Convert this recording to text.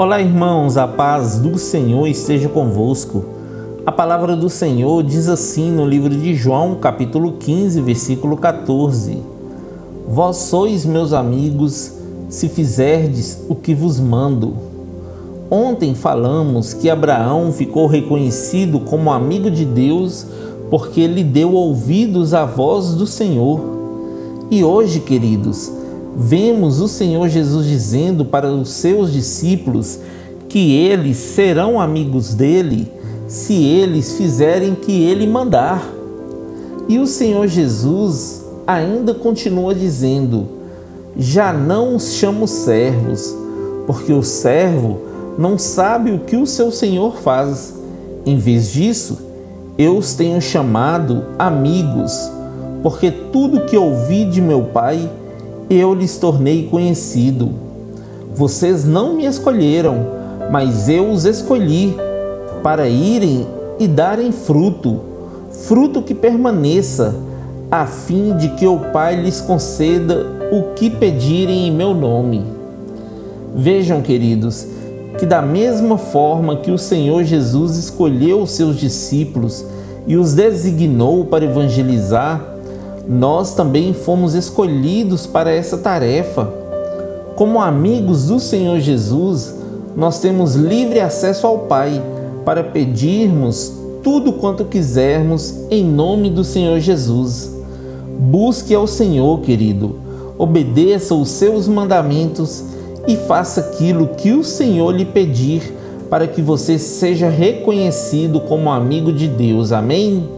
Olá, irmãos, a paz do Senhor esteja convosco. A palavra do Senhor diz assim no livro de João, capítulo 15, versículo 14: Vós sois meus amigos, se fizerdes o que vos mando. Ontem falamos que Abraão ficou reconhecido como amigo de Deus porque ele deu ouvidos à voz do Senhor. E hoje, queridos, vemos o Senhor Jesus dizendo para os seus discípulos que eles serão amigos dele se eles fizerem que ele mandar. E o Senhor Jesus ainda continua dizendo: Já não os chamo servos, porque o servo não sabe o que o seu Senhor faz. Em vez disso, eu os tenho chamado amigos, porque tudo que ouvi de meu Pai eu lhes tornei conhecido. Vocês não me escolheram, mas eu os escolhi para irem e darem fruto, fruto que permaneça, a fim de que o Pai lhes conceda o que pedirem em meu nome. Vejam, queridos, que da mesma forma que o Senhor Jesus escolheu os seus discípulos e os designou para evangelizar, nós também fomos escolhidos para essa tarefa. Como amigos do Senhor Jesus, nós temos livre acesso ao Pai para pedirmos tudo quanto quisermos em nome do Senhor Jesus. Busque ao Senhor, querido, obedeça os seus mandamentos e faça aquilo que o Senhor lhe pedir para que você seja reconhecido como amigo de Deus. Amém?